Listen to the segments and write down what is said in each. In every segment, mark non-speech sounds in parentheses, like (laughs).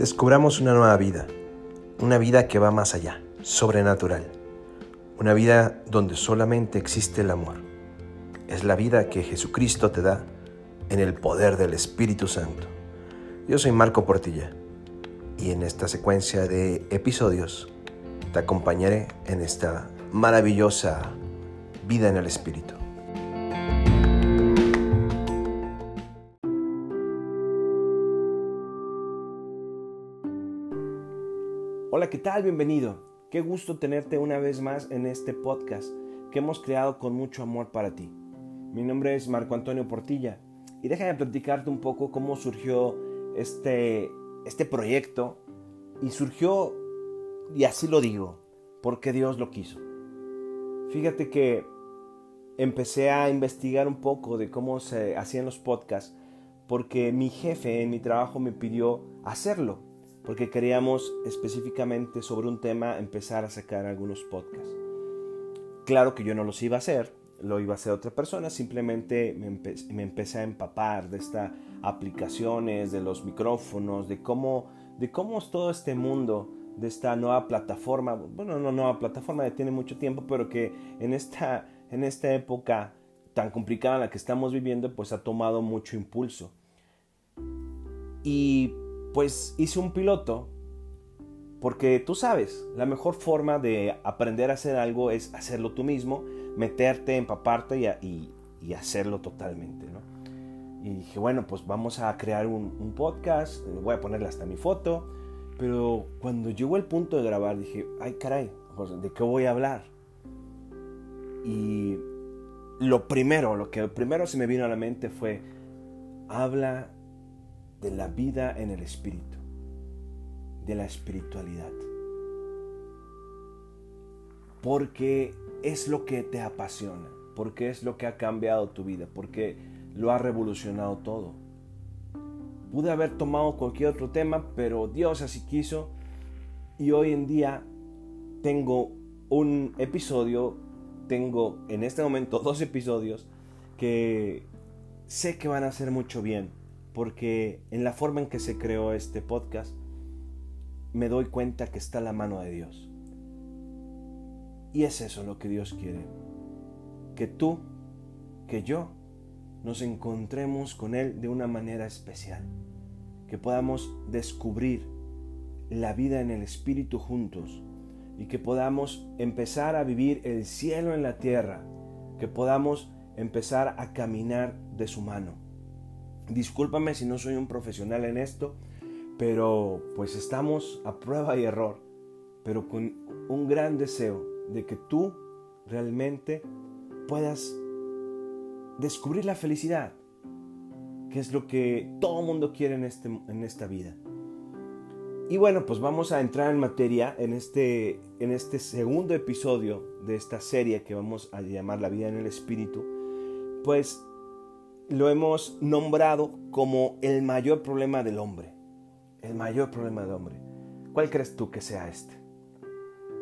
descubramos una nueva vida, una vida que va más allá, sobrenatural, una vida donde solamente existe el amor. Es la vida que Jesucristo te da en el poder del Espíritu Santo. Yo soy Marco Portilla y en esta secuencia de episodios te acompañaré en esta maravillosa vida en el Espíritu. ¿Qué tal? Bienvenido. Qué gusto tenerte una vez más en este podcast que hemos creado con mucho amor para ti. Mi nombre es Marco Antonio Portilla y déjame platicarte un poco cómo surgió este, este proyecto y surgió, y así lo digo, porque Dios lo quiso. Fíjate que empecé a investigar un poco de cómo se hacían los podcasts porque mi jefe en mi trabajo me pidió hacerlo porque queríamos específicamente sobre un tema empezar a sacar algunos podcasts. Claro que yo no los iba a hacer, lo iba a hacer otra persona, simplemente me, me empecé a empapar de estas aplicaciones, de los micrófonos, de cómo, de cómo es todo este mundo, de esta nueva plataforma, bueno, no nueva plataforma, ya tiene mucho tiempo, pero que en esta, en esta época tan complicada en la que estamos viviendo, pues ha tomado mucho impulso. Y pues hice un piloto porque tú sabes, la mejor forma de aprender a hacer algo es hacerlo tú mismo, meterte, empaparte y, y, hacerlo totalmente. ¿no? Y dije, bueno, pues vamos a crear un, podcast, voy a ponerle hasta mi foto, pero cuando llegó el punto de grabar dije, ay caray, ¿de qué voy a hablar? Y lo primero, lo que primero se me vino a la mente fue, habla de la vida en el espíritu, de la espiritualidad. Porque es lo que te apasiona, porque es lo que ha cambiado tu vida, porque lo ha revolucionado todo. Pude haber tomado cualquier otro tema, pero Dios así quiso y hoy en día tengo un episodio, tengo en este momento (laughs) dos episodios que sé que van a hacer mucho bien porque en la forma en que se creó este podcast me doy cuenta que está la mano de Dios. Y es eso lo que Dios quiere. Que tú, que yo, nos encontremos con Él de una manera especial. Que podamos descubrir la vida en el Espíritu juntos. Y que podamos empezar a vivir el cielo en la tierra. Que podamos empezar a caminar de su mano Discúlpame si no soy un profesional en esto, pero pues estamos a prueba y error, pero con un gran deseo de que tú realmente puedas descubrir la felicidad, que es lo que todo mundo quiere en, este, en esta vida. Y bueno, pues vamos a entrar en materia en este, en este segundo episodio de esta serie que vamos a llamar La vida en el Espíritu. Pues lo hemos nombrado como el mayor problema del hombre. El mayor problema del hombre. ¿Cuál crees tú que sea este?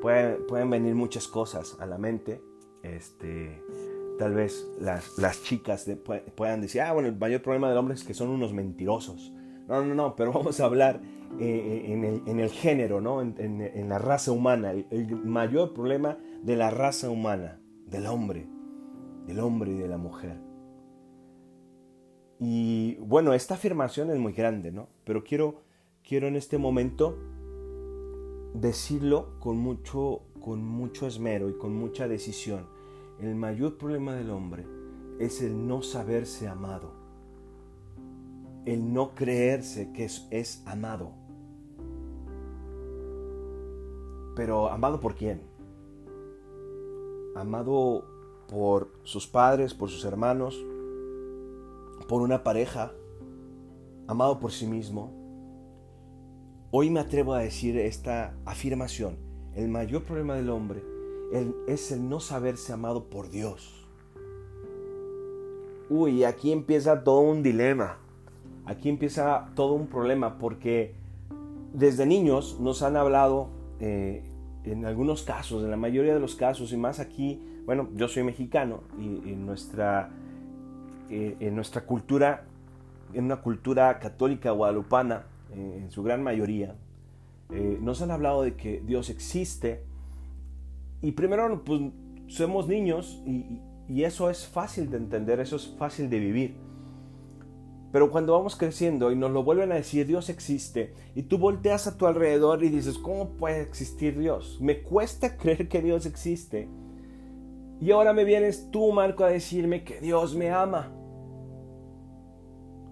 Pueden, venir muchas cosas a la mente. Este, tal vez las, chicas puedan decir, ah, bueno, el mayor problema del hombre es que son unos mentirosos. No, no, no, pero vamos a hablar eh, eh, en, el, género, ¿no? en, la raza humana. el mayor problema de la raza humana, del hombre, del hombre y de la mujer. Y bueno, esta afirmación es muy grande, ¿no? Pero quiero, quiero en este momento decirlo con mucho, con mucho esmero y con mucha decisión. El mayor problema del hombre es el no saberse amado. El no creerse que es, es amado. Pero amado por quién? Amado por sus padres, por sus hermanos, por una pareja, amado por sí mismo, hoy me atrevo a decir esta afirmación. El mayor problema del hombre es el no saberse amado por Dios. Uy, aquí empieza todo un dilema. Aquí empieza todo un problema porque desde niños nos han hablado, eh, en algunos casos, en la mayoría de los casos, y más aquí, bueno, yo soy mexicano y, y nuestra eh, en nuestra cultura, en una cultura católica guadalupana, en su gran mayoría, eh, nos han hablado de que Dios existe. Y primero, pues somos niños y, y eso es fácil de entender, eso es fácil de vivir. Pero cuando vamos creciendo y nos lo vuelven a decir, Dios existe, y tú volteas a tu alrededor y dices, ¿cómo puede existir Dios? Me cuesta (laughs) creer que Dios existe. Y ahora me vienes tú, Marco, a decirme que Dios me ama.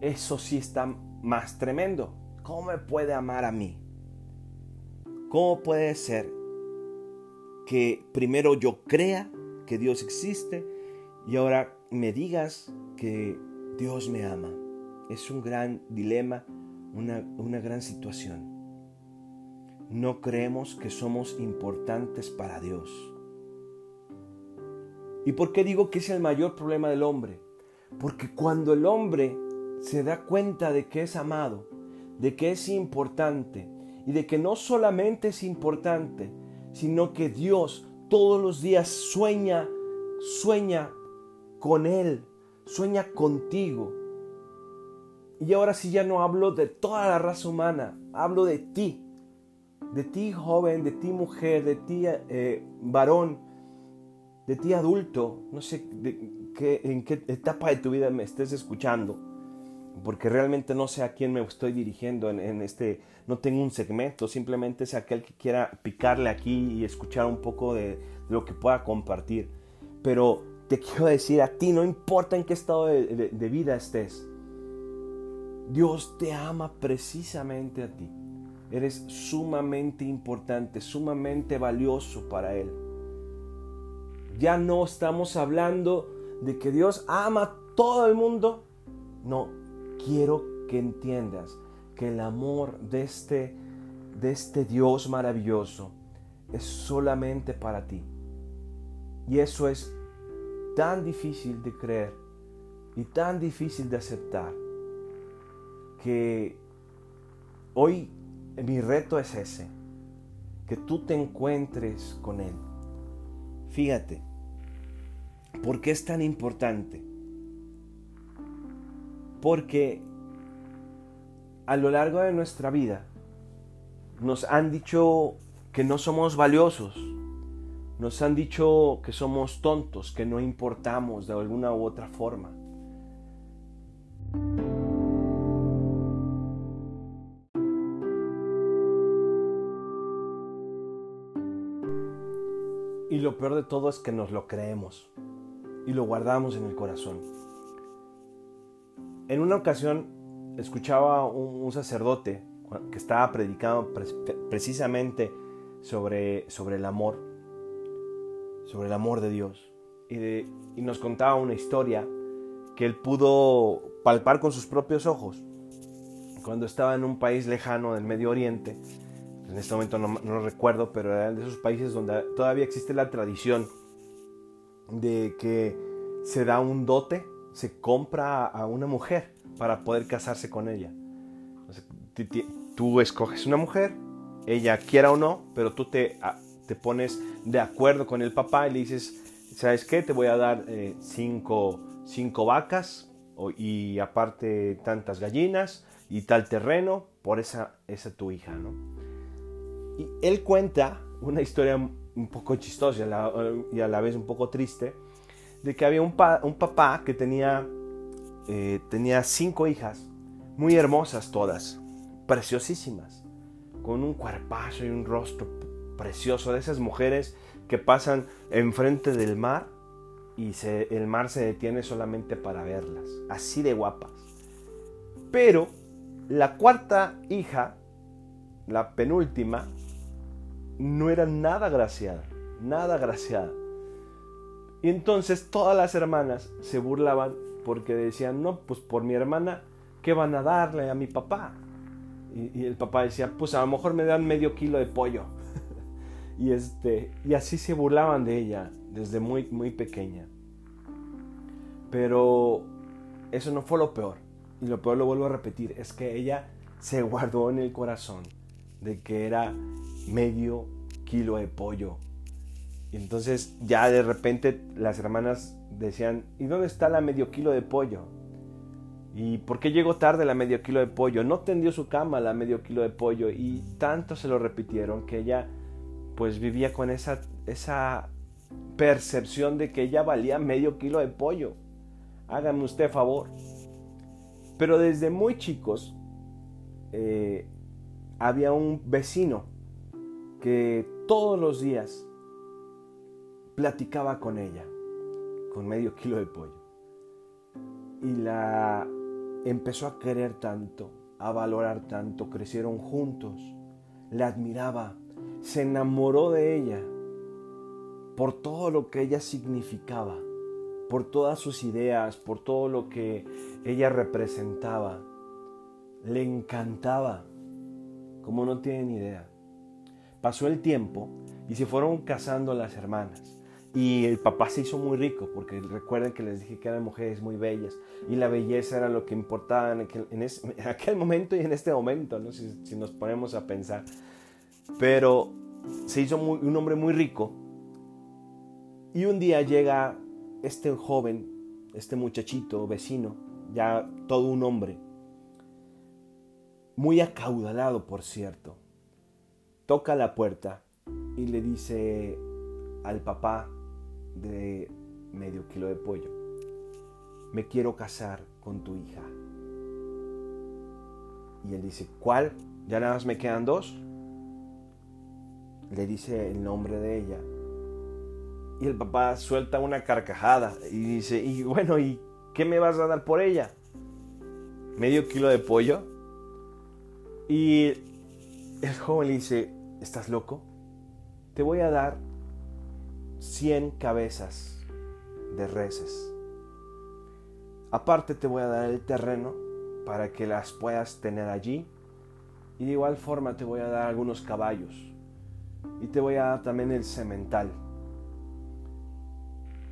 Eso sí está más tremendo. ¿Cómo me puede amar a mí? ¿Cómo puede ser que primero yo crea que Dios existe y ahora me digas que Dios me ama? Es un gran dilema, una, una gran situación. No creemos que somos importantes para Dios. ¿Y por qué digo que es el mayor problema del hombre? Porque cuando el hombre se da cuenta de que es amado, de que es importante y de que no solamente es importante, sino que Dios todos los días sueña, sueña con Él, sueña contigo. Y ahora sí ya no hablo de toda la raza humana, hablo de ti, de ti joven, de ti mujer, de ti eh, varón, de ti adulto, no sé en qué etapa de tu vida me estés escuchando, porque realmente no sé a quién me estoy dirigiendo en, este, no tengo un segmento, simplemente es aquel que quiera picarle aquí y escuchar un poco de, lo que pueda compartir. Pero te quiero decir a ti, no importa en qué estado de, de vida estés, Dios te ama precisamente a ti. Eres sumamente importante, sumamente valioso para Él. Ya no estamos hablando de que Dios ama a todo el mundo. No, quiero que entiendas que el amor de este, de este Dios maravilloso es solamente para ti. Y eso es tan difícil de creer y tan difícil de aceptar que hoy mi reto es ese, que tú te encuentres con Él. Fíjate, ¿por qué es tan importante? Porque a lo largo de nuestra vida nos han dicho que no somos valiosos, nos han dicho que somos tontos, que no importamos de alguna u otra forma. Y lo peor de todo es que nos lo creemos y lo guardamos en el corazón. En una ocasión escuchaba un, sacerdote que estaba predicando precisamente sobre, sobre el amor, sobre el amor de Dios. Y, nos contaba una historia que él pudo palpar con sus propios ojos cuando estaba en un país lejano del Medio Oriente en este momento no, lo recuerdo, pero eran de esos países donde todavía existe la tradición de que se da un dote, se compra a una mujer para poder casarse con ella. tú escoges una mujer, ella quiera o no, pero tú te, ah, te pones de acuerdo con el papá y le dices, ¿sabes qué? Te voy a dar eh, cinco, cinco, vacas y aparte tantas gallinas y tal terreno por esa, esa tu hija, ¿no? Y él cuenta una historia un poco chistosa y a la vez un poco triste, de que había un, papá que tenía, eh, tenía cinco hijas, muy hermosas todas, preciosísimas, con un cuerpazo y un rostro precioso, de esas mujeres que pasan enfrente del mar y el mar se detiene solamente para verlas, así de guapas. Pero la cuarta hija, la penúltima, no era nada graciada, nada graciada. Y entonces todas las hermanas se burlaban porque decían, no, pues por mi hermana, ¿qué van a darle a mi papá? Y, el papá decía, pues a lo mejor me dan medio kilo de pollo. (laughs) y, este, y así se burlaban de ella desde muy, muy pequeña. Pero eso no fue lo peor. Y lo peor lo vuelvo a repetir, es que ella se guardó en el corazón de que era medio kilo de pollo. Y entonces ya de repente las hermanas decían, ¿y dónde está la medio kilo de pollo? ¿Y por qué llegó tarde la medio kilo de pollo? No tendió su cama la medio kilo de pollo y tanto se lo repitieron que ella pues vivía con esa, esa percepción de que ella valía medio kilo de pollo. Hágame usted favor. Pero desde muy chicos eh, había un vecino que todos los días platicaba con ella, con medio kilo de pollo. Y la empezó a querer tanto, a valorar tanto, crecieron juntos, la admiraba, se enamoró de ella por todo lo que ella significaba, por todas sus ideas, por todo lo que ella representaba. Le encantaba, como no tienen idea. Pasó el tiempo y se fueron casando las hermanas. Y el papá se hizo muy rico, porque recuerden que les dije que eran mujeres muy bellas, y la belleza era lo que importaba en aquel, (laughs) momento y en este momento, ¿no? si, nos ponemos a pensar. Pero se hizo un hombre muy rico, y un día llega este joven, este muchachito vecino, ya todo un hombre, muy acaudalado, por cierto, toca la puerta y le dice al papá, de medio kilo de pollo. Me quiero casar con tu hija. Y él dice, ¿cuál? ¿Ya nada más me quedan dos? Le dice el nombre de ella. Y el papá suelta una carcajada y dice, y bueno, ¿y qué me vas a dar por ella? ¿Medio kilo de pollo? Y el joven le dice, ¿estás loco? Te voy a dar 100 cabezas de reses. Aparte te voy a dar el terreno para que las puedas tener allí. Y de igual forma te voy a dar algunos caballos. Y te voy a dar también el cemental.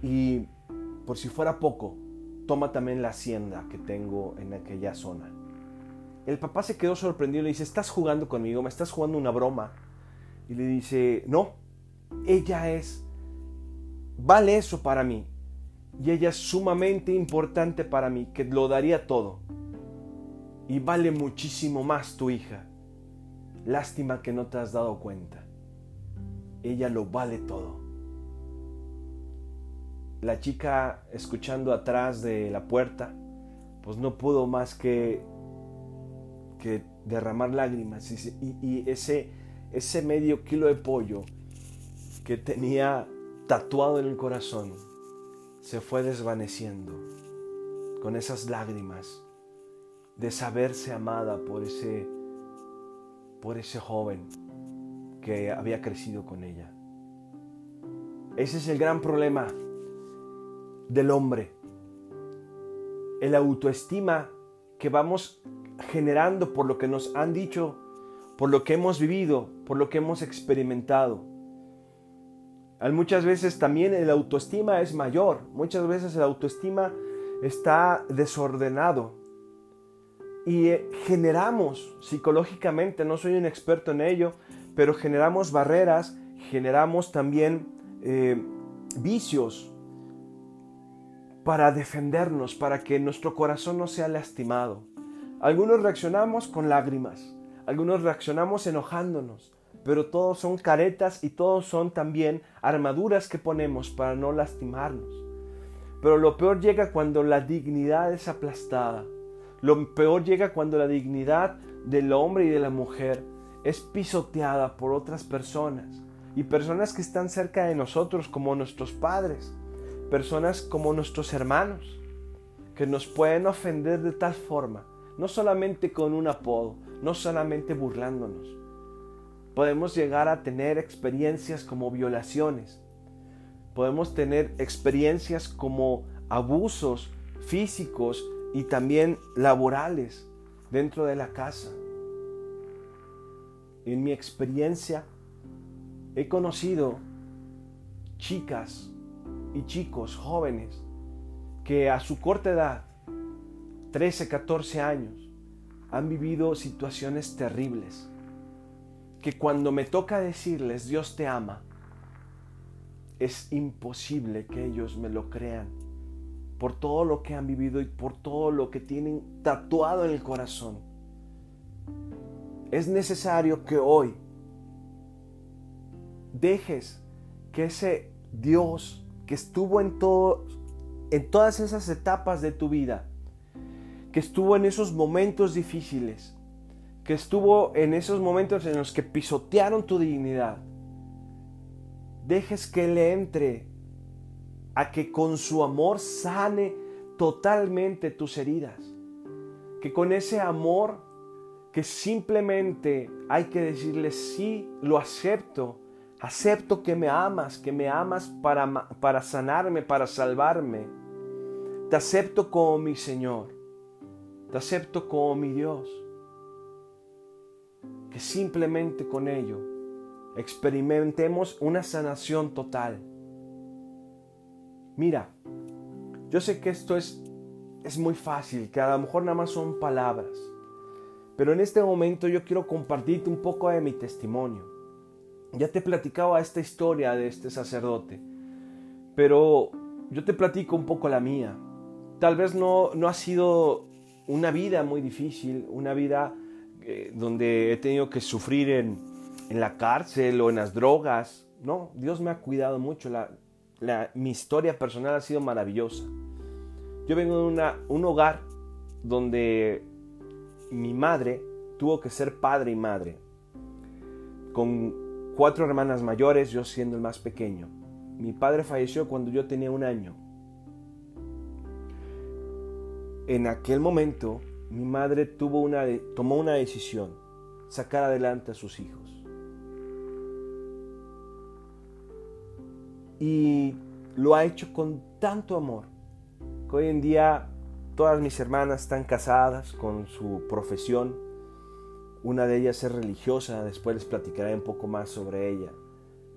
Y por si fuera poco, toma también la hacienda que tengo en aquella zona. El papá se quedó sorprendido y le dice, ¿estás jugando conmigo? ¿Me estás jugando una broma? Y le dice, no, ella es vale eso para mí. Y ella es sumamente importante para mí, que lo daría todo. Y vale muchísimo más tu hija. Lástima que no te has dado cuenta. Ella lo vale todo. La chica, escuchando atrás de la puerta, pues no pudo más que, que derramar lágrimas. Y, ese, ese medio kilo de pollo que tenía tatuado en el corazón se fue desvaneciendo con esas lágrimas de saberse amada por ese por ese joven que había crecido con ella. Ese es el gran problema del hombre. El autoestima que vamos generando por lo que nos han dicho, por lo que hemos vivido, por lo que hemos experimentado. Muchas veces también el autoestima es mayor, muchas veces el autoestima está desordenado y eh, generamos psicológicamente, no soy un experto en ello, pero generamos barreras, generamos también eh, vicios para defendernos, para que nuestro corazón no sea lastimado. Algunos reaccionamos con lágrimas, algunos reaccionamos enojándonos, pero todos son caretas y todos son también armaduras que ponemos para no lastimarnos. Pero lo peor llega cuando la dignidad es aplastada. Lo peor llega cuando la dignidad del hombre y de la mujer es pisoteada por otras personas y personas que están cerca de nosotros como nuestros padres, personas como nuestros hermanos, que nos pueden ofender de tal forma, no solamente con un apodo, no solamente burlándonos, Podemos llegar a tener experiencias como violaciones. Podemos tener experiencias como abusos físicos y también laborales dentro de la casa. En mi experiencia he conocido chicas y chicos jóvenes que a su corta edad, 13, 14 años, han vivido situaciones terribles que cuando me toca decirles Dios te ama, es imposible que ellos me lo crean. por todo lo que han vivido y por todo lo que tienen tatuado en el corazón. Es necesario que hoy dejes que ese Dios que estuvo en, todo, en todas esas etapas de tu vida, que estuvo en esos momentos difíciles, que estuvo en esos momentos en los que pisotearon tu dignidad, dejes que le entre a que con su amor sane totalmente tus heridas. Que con ese amor que simplemente hay que decirle sí, lo acepto, acepto que me amas, que me amas para, para sanarme, para salvarme. Te acepto como mi Señor, te acepto como mi Dios. Que simplemente con ello experimentemos una sanación total Mira, yo sé que esto es, es muy fácil, que a lo mejor nada más son palabras, pero en este momento yo quiero compartirte un poco de mi testimonio. Ya te he platicado esta historia de este sacerdote, pero yo te platico un poco la mía. Tal vez no, no ha sido una vida muy difícil, una vida eh, donde he tenido que sufrir en, en, la cárcel o en las drogas. No, Dios me ha cuidado mucho. La, mi historia personal ha sido maravillosa. Yo vengo de una, un hogar donde mi madre tuvo que ser padre y madre, con cuatro hermanas mayores, yo siendo el más pequeño. Mi padre falleció cuando yo tenía un año. En aquel momento, mi madre tuvo una, tomó una decisión, sacar adelante a sus hijos. y lo ha hecho con tanto amor que hoy en día todas mis hermanas están casadas con su profesión. Una de ellas es religiosa, después les platicaré un poco más sobre ella.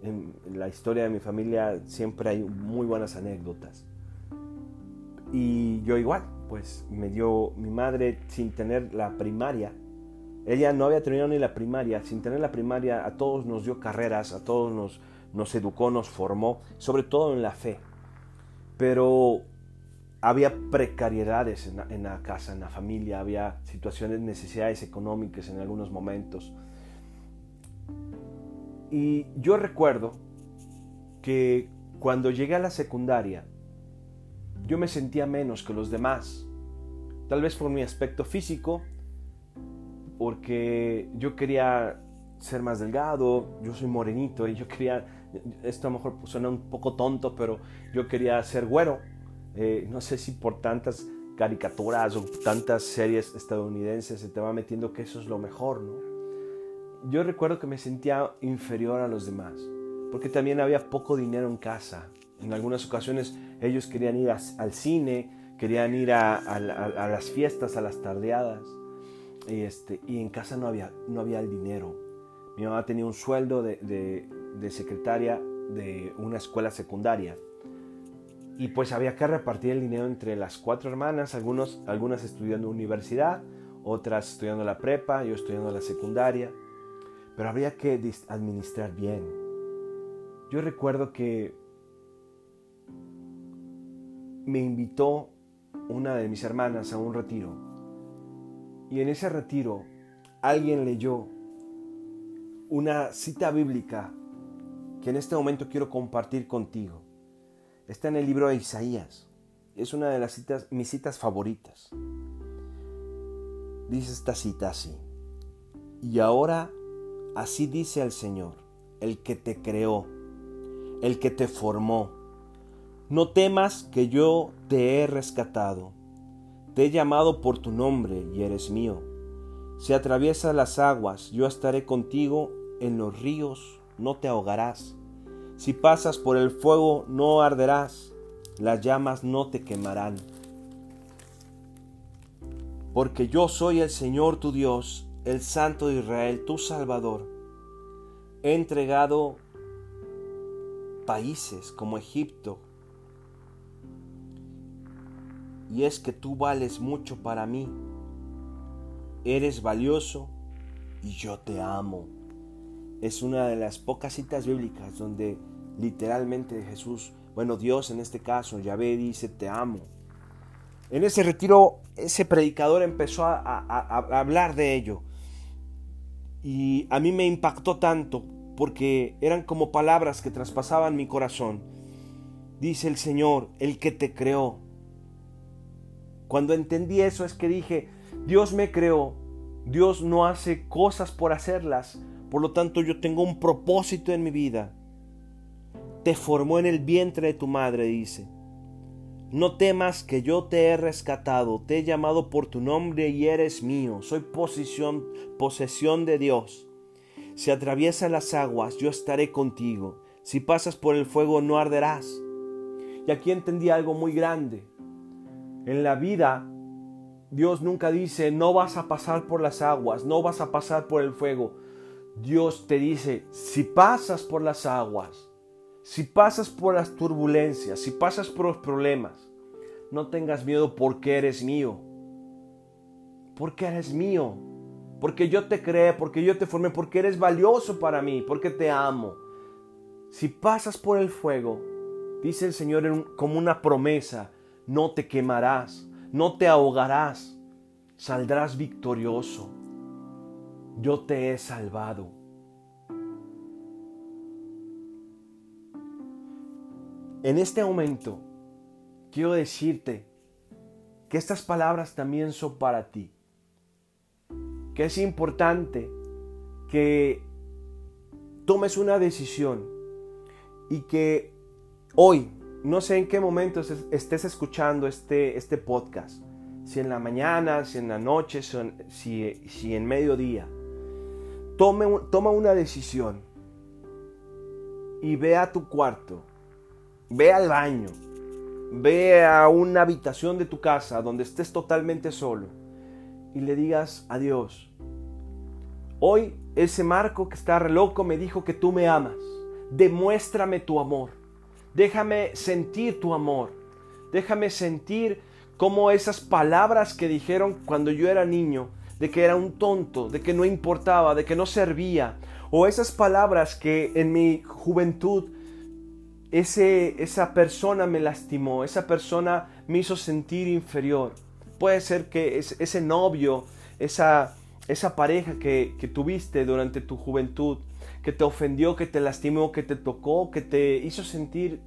En la historia de mi familia siempre hay muy buenas anécdotas. Y yo igual, pues me dio mi madre sin tener la primaria. Ella no había terminado ni la primaria, sin tener la primaria a todos nos dio carreras, a todos nos, educó, nos formó, sobre todo en la fe. Pero había precariedades en la, casa, en la familia, había situaciones, necesidades económicas en algunos momentos. Y yo recuerdo que cuando llegué a la secundaria, yo me sentía menos que los demás. Tal vez por mi aspecto físico, porque yo quería ser más delgado, yo soy morenito y yo quería esto a lo mejor suena un poco tonto, pero yo quería ser güero. Eh, no sé si por tantas caricaturas o tantas series estadounidenses se te va metiendo que eso es lo mejor, ¿no? Yo recuerdo que me sentía inferior a los demás, porque también había poco dinero en casa. En algunas ocasiones ellos querían ir al cine, querían ir a, las fiestas, a las tardeadas, y, este, y en casa no había, no había el dinero. Mi mamá tenía un sueldo de, de secretaria de una escuela secundaria. Y pues había que repartir el dinero entre las cuatro hermanas, algunos, algunas estudiando universidad, otras estudiando la prepa, yo estudiando la secundaria. Pero habría que administrar bien. Yo recuerdo que me invitó una de mis hermanas a un retiro. Y en ese retiro alguien leyó una cita bíblica que en este momento quiero compartir contigo. Está en el libro de Isaías. Es una de las citas, mis citas favoritas. Dice esta cita así. Y ahora así dice el Señor, el que te creó, el que te formó. No temas que yo te he rescatado. Te he llamado por tu nombre y eres mío. Si atraviesas las aguas, yo estaré contigo en los ríos no te ahogarás. Si pasas por el fuego, no arderás. Las llamas no te quemarán. Porque yo soy el Señor tu Dios, el Santo de Israel, tu Salvador. He entregado países como Egipto. Y es que tú vales mucho para mí. Eres valioso y yo te amo es una de las pocas citas bíblicas donde literalmente Jesús, bueno, Dios en este caso, Yahvé dice, te amo. En ese retiro, ese predicador empezó a, a hablar de ello. Y a mí me impactó tanto porque eran como palabras que traspasaban mi corazón. Dice el Señor, el que te creó. Cuando entendí eso es que dije, Dios me creó, Dios no hace cosas por hacerlas, por lo tanto yo tengo un propósito en mi vida. Te formó en el vientre de tu madre, dice. No temas que yo te he rescatado, te he llamado por tu nombre y eres mío, soy posesión, posesión de Dios. Si atraviesas las aguas, yo estaré contigo. Si pasas por el fuego, no arderás. Y aquí entendí algo muy grande. En la vida, Dios nunca dice, no vas a pasar por las aguas, no vas a pasar por el fuego. Dios te dice, si pasas por las aguas, si pasas por las turbulencias, si pasas por los problemas, no tengas miedo porque eres mío. Porque eres mío porque yo te creé, porque yo te formé, porque eres valioso para mí, porque te amo. Si pasas por el fuego, dice el Señor como una promesa, no te quemarás, no te ahogarás, saldrás victorioso. Yo te he salvado. En este momento, quiero decirte que estas palabras también son para ti que es importante que tomes una decisión y que hoy, no sé en qué momento estés escuchando este, este podcast, si en la mañana, si en la noche, si, si en mediodía, tome, toma una decisión y ve a tu cuarto, ve al baño, ve a una habitación de tu casa donde estés totalmente solo y le digas adiós. Hoy ese Marco que está re loco me dijo que tú me amas. Demuéstrame tu amor. Déjame sentir tu amor. Déjame sentir cómo esas palabras que dijeron cuando yo era niño, de que era un tonto, de que no importaba, de que no servía, o esas palabras que en mi juventud ese, esa persona me lastimó, esa persona me hizo sentir inferior. Puede ser que ese novio, esa, esa pareja que, que tuviste durante tu juventud, que te ofendió, que te lastimó, que te tocó, que te hizo sentir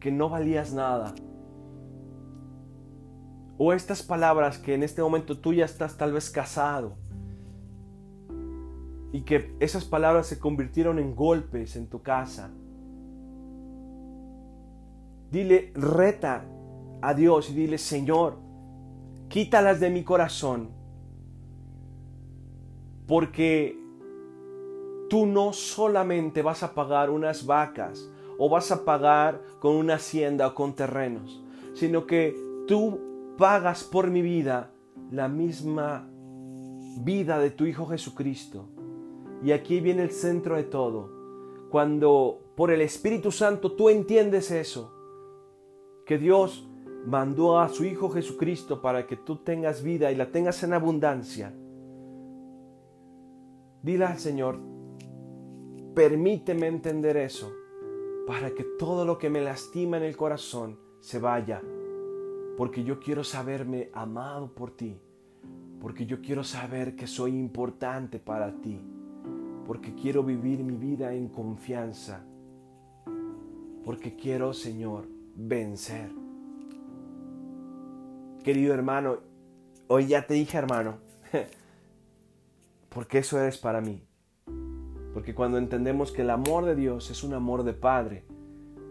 que no valías nada. O estas palabras que en este momento tú ya estás tal vez casado y que esas palabras se convirtieron en golpes en tu casa. Dile, reta a Dios y dile, Señor, quítalas de mi corazón, porque tú no solamente vas a pagar unas vacas o vas a pagar con una hacienda o con terrenos, sino que tú pagas por mi vida la misma vida de tu Hijo Jesucristo. Y aquí viene el centro de todo. Cuando por el Espíritu Santo tú entiendes eso, que Dios mandó a su Hijo Jesucristo para que tú tengas vida y la tengas en abundancia. Dile al Señor, permíteme entender eso para que todo lo que me lastima en el corazón se vaya. Porque yo quiero saberme amado por ti. Porque yo quiero saber que soy importante para ti. Porque quiero vivir mi vida en confianza. Porque quiero, Señor, vencer. Querido hermano, hoy ya te dije hermano, (laughs) porque eso eres para mí. Porque cuando entendemos que el amor de Dios es un amor de Padre,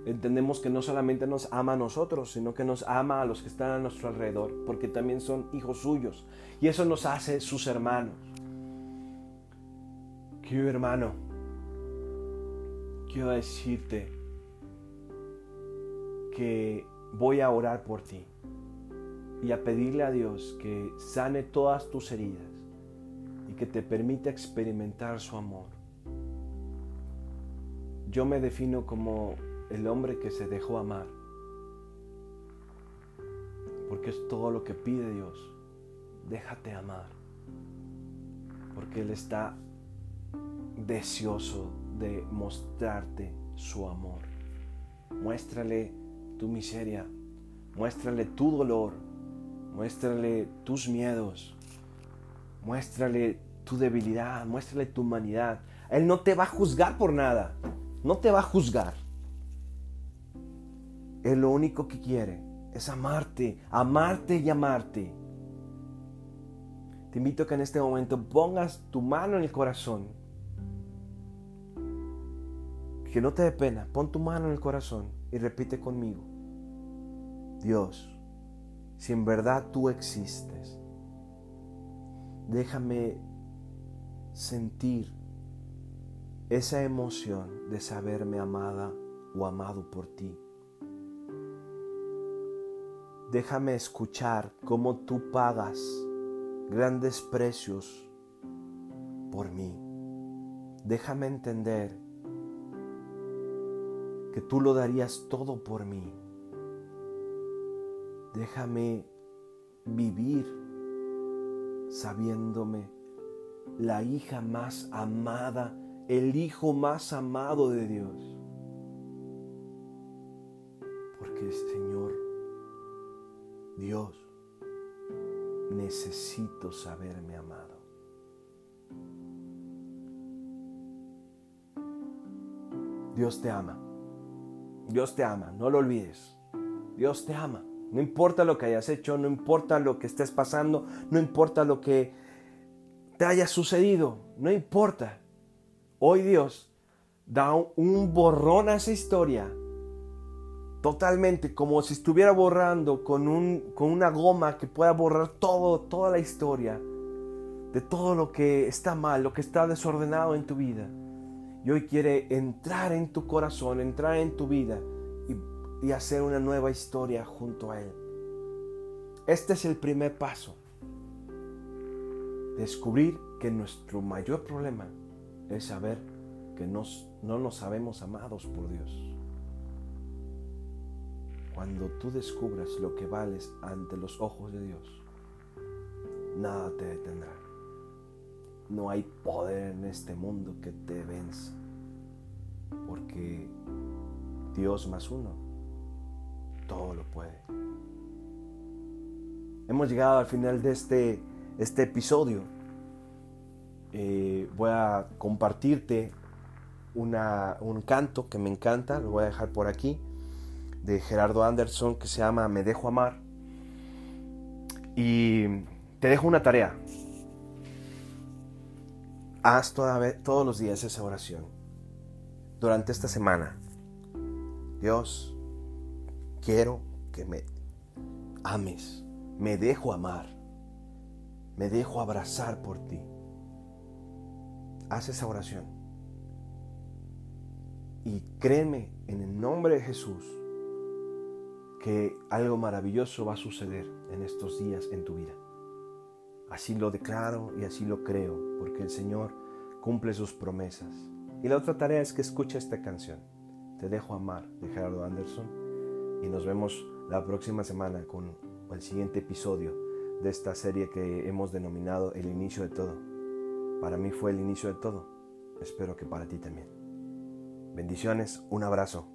entendemos que no solamente nos ama a nosotros, sino que nos ama a los que están a nuestro alrededor, porque también son hijos suyos. Y eso nos hace sus hermanos. Querido hermano, quiero decirte que voy a orar por ti y a pedirle a Dios que sane todas tus heridas que te permita experimentar su amor. Yo me defino como el hombre que se dejó amar, porque es todo lo que pide Dios. Déjate amar, porque Él está deseoso de mostrarte su amor. Muéstrale tu miseria, muéstrale tu dolor, muéstrale tus miedos, muéstrale tu debilidad, muéstrale tu humanidad. Él no te va a juzgar por nada, no te va a juzgar. Él lo único que quiere es amarte, amarte y amarte. Te invito a que en este momento pongas tu mano en el corazón. Que no te dé pena, pon tu mano en el corazón y repite conmigo. Dios, si en verdad tú existes, déjame sentir esa emoción de saberme amada o amado por ti. Déjame escuchar cómo tú pagas grandes precios por mí. Déjame entender que tú lo darías todo por mí. Déjame vivir sabiéndome la hija más amada, el hijo más amado de Dios. Porque Señor, Dios, necesito saberme amado. Dios te ama. Dios te ama, no lo olvides. Dios te ama. No importa lo que hayas hecho, no importa lo que estés pasando, no importa lo que te haya sucedido, no importa. Hoy Dios da un borrón a esa historia totalmente como si estuviera borrando con, un, con una goma que pueda borrar todo, toda la historia de todo lo que está mal, lo que está desordenado en tu vida. Y hoy quiere entrar en tu corazón, entrar en tu vida y, y hacer una nueva historia junto a Él. Este es el primer paso. Descubrir que nuestro mayor problema es saber que no nos sabemos amados por Dios. Cuando tú descubras lo que vales ante los ojos de Dios, nada te detendrá. No hay poder en este mundo que te venza, porque Dios más uno todo lo puede. Hemos llegado al final de este, este episodio. Eh, voy a compartirte una, un canto que me encanta, lo voy a dejar por aquí de Gerardo Anderson que se llama Me dejo amar. Y te dejo una tarea. Haz toda, todos los días esa oración. Durante esta semana. Dios, quiero que me ames. Me dejo amar. Me dejo abrazar por ti. Haz esa oración. Y créeme en el nombre de Jesús que algo maravilloso va a suceder en estos días en tu vida. Así lo declaro y así lo creo, porque el Señor cumple sus promesas. Y la otra tarea es que escuche esta canción. Te dejo amar de Gerardo Anderson y nos vemos la próxima semana con el siguiente episodio de esta serie que hemos denominado El inicio de todo. Para mí fue el inicio de todo. Espero que para ti también. Bendiciones, un abrazo.